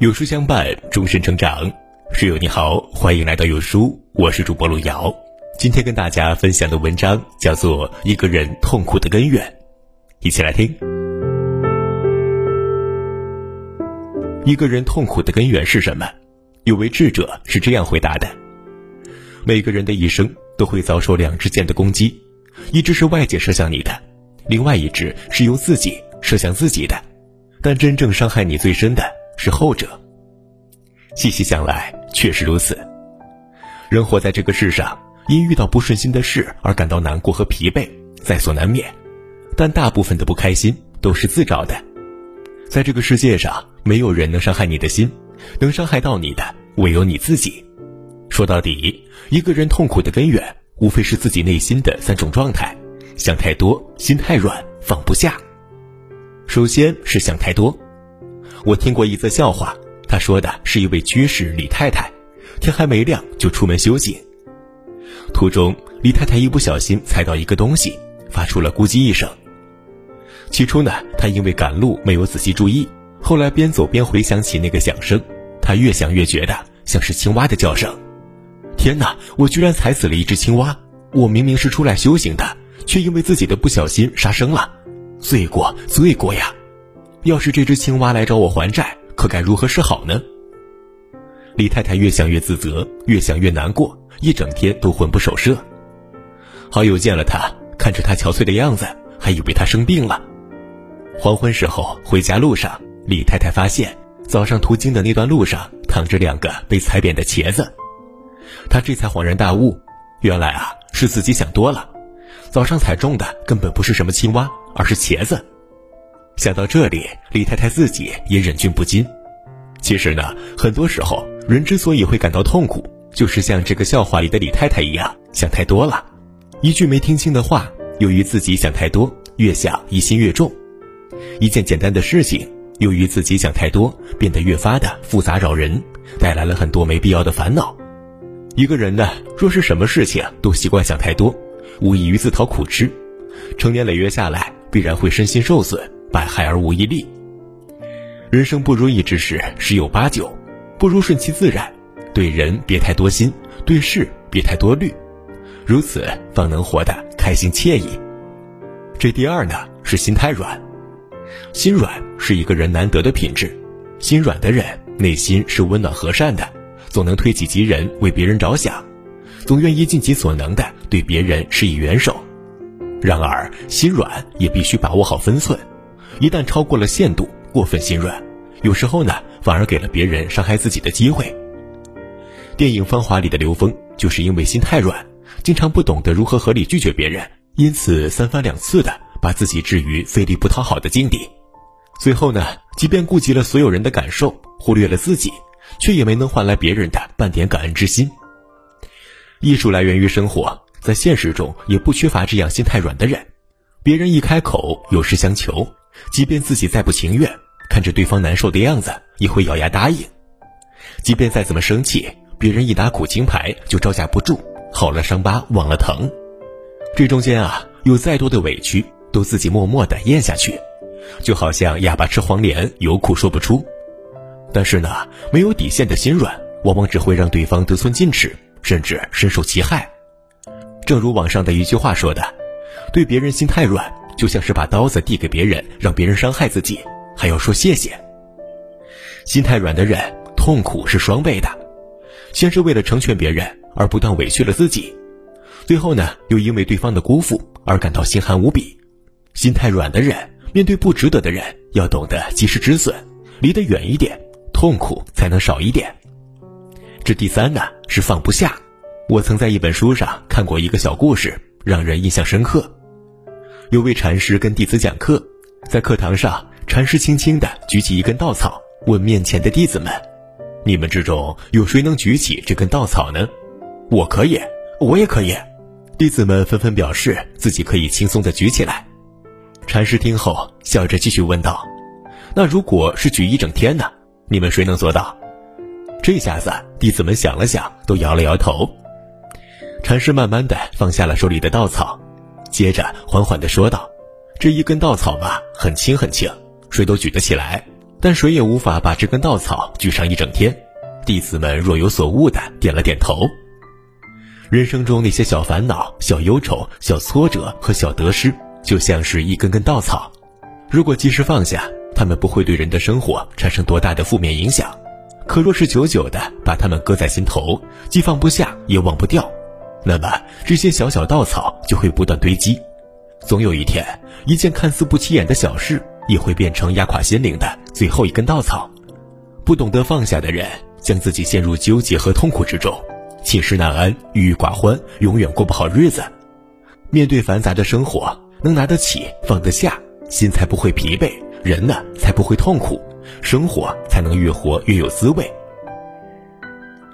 有书相伴，终身成长。室友你好，欢迎来到有书，我是主播路遥。今天跟大家分享的文章叫做《一个人痛苦的根源》，一起来听。一个人痛苦的根源是什么？有位智者是这样回答的：每个人的一生都会遭受两支箭的攻击，一支是外界射向你的，另外一支是由自己射向自己的。但真正伤害你最深的是后者。细细想来，确实如此。人活在这个世上，因遇到不顺心的事而感到难过和疲惫，在所难免。但大部分的不开心都是自找的。在这个世界上，没有人能伤害你的心，能伤害到你的唯有你自己。说到底，一个人痛苦的根源，无非是自己内心的三种状态：想太多、心太软、放不下。首先是想太多。我听过一则笑话，他说的是一位居士李太太，天还没亮就出门修行。途中，李太太一不小心踩到一个东西，发出了咕叽一声。起初呢，她因为赶路没有仔细注意，后来边走边回想起那个响声，她越想越觉得像是青蛙的叫声。天哪，我居然踩死了一只青蛙！我明明是出来修行的，却因为自己的不小心杀生了。罪过，罪过呀！要是这只青蛙来找我还债，可该如何是好呢？李太太越想越自责，越想越难过，一整天都魂不守舍。好友见了她，看着她憔悴的样子，还以为她生病了。黄昏时候回家路上，李太太发现早上途经的那段路上躺着两个被踩扁的茄子，她这才恍然大悟，原来啊是自己想多了，早上踩中的根本不是什么青蛙。而是茄子。想到这里，李太太自己也忍俊不禁。其实呢，很多时候人之所以会感到痛苦，就是像这个笑话里的李太太一样，想太多了。一句没听清的话，由于自己想太多，越想疑心越重；一件简单的事情，由于自己想太多，变得越发的复杂扰人，带来了很多没必要的烦恼。一个人呢，若是什么事情都习惯想太多，无异于自讨苦吃，成年累月下来。必然会身心受损，百害而无一利。人生不如意之事十有八九，不如顺其自然，对人别太多心，对事别太多虑，如此方能活得开心惬意。这第二呢是心太软，心软是一个人难得的品质，心软的人内心是温暖和善的，总能推己及人，为别人着想，总愿意尽己所能的对别人施以援手。然而，心软也必须把握好分寸，一旦超过了限度，过分心软，有时候呢，反而给了别人伤害自己的机会。电影《芳华》里的刘峰就是因为心太软，经常不懂得如何合理拒绝别人，因此三番两次的把自己置于费力不讨好的境地。最后呢，即便顾及了所有人的感受，忽略了自己，却也没能换来别人的半点感恩之心。艺术来源于生活。在现实中也不缺乏这样心太软的人，别人一开口有事相求，即便自己再不情愿，看着对方难受的样子，也会咬牙答应；即便再怎么生气，别人一打苦情牌就招架不住，好了伤疤忘了疼。这中间啊，有再多的委屈，都自己默默的咽下去，就好像哑巴吃黄连，有苦说不出。但是呢，没有底线的心软，往往只会让对方得寸进尺，甚至深受其害。正如网上的一句话说的：“对别人心太软，就像是把刀子递给别人，让别人伤害自己，还要说谢谢。”心太软的人，痛苦是双倍的。先是为了成全别人而不断委屈了自己，最后呢，又因为对方的辜负而感到心寒无比。心太软的人，面对不值得的人，要懂得及时止损，离得远一点，痛苦才能少一点。这第三呢，是放不下。我曾在一本书上看过一个小故事，让人印象深刻。有位禅师跟弟子讲课，在课堂上，禅师轻轻地举起一根稻草，问面前的弟子们：“你们之中有谁能举起这根稻草呢？”“我可以，我也可以。”弟子们纷纷表示自己可以轻松地举起来。禅师听后笑着继续问道：“那如果是举一整天呢？你们谁能做到？”这下子，弟子们想了想，都摇了摇头。禅师慢慢的放下了手里的稻草，接着缓缓的说道：“这一根稻草嘛，很轻很轻，谁都举得起来。但谁也无法把这根稻草举上一整天。弟子们若有所悟的点了点头。人生中那些小烦恼、小忧愁、小挫折和小得失，就像是一根根稻草，如果及时放下，他们不会对人的生活产生多大的负面影响。可若是久久的把它们搁在心头，既放不下也忘不掉，那么这些小小稻草就会不断堆积，总有一天，一件看似不起眼的小事，也会变成压垮心灵的最后一根稻草。不懂得放下的人，将自己陷入纠结和痛苦之中。寝食难安、郁郁寡欢，永远过不好日子。面对繁杂的生活，能拿得起、放得下，心才不会疲惫，人呢才不会痛苦，生活才能越活越有滋味。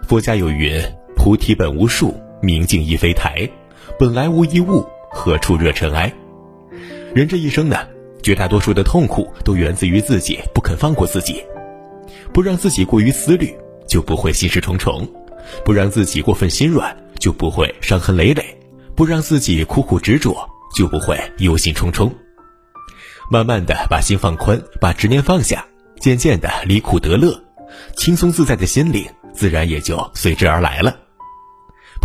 佛家有云：“菩提本无树，明镜亦非台，本来无一物，何处惹尘埃？”人这一生呢，绝大多数的痛苦都源自于自己不肯放过自己，不让自己过于思虑，就不会心事重重。不让自己过分心软，就不会伤痕累累；不让自己苦苦执着，就不会忧心忡忡。慢慢的把心放宽，把执念放下，渐渐的离苦得乐，轻松自在的心灵自然也就随之而来了。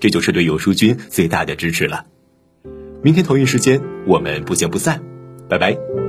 这就是对有书君最大的支持了。明天同一时间，我们不见不散，拜拜。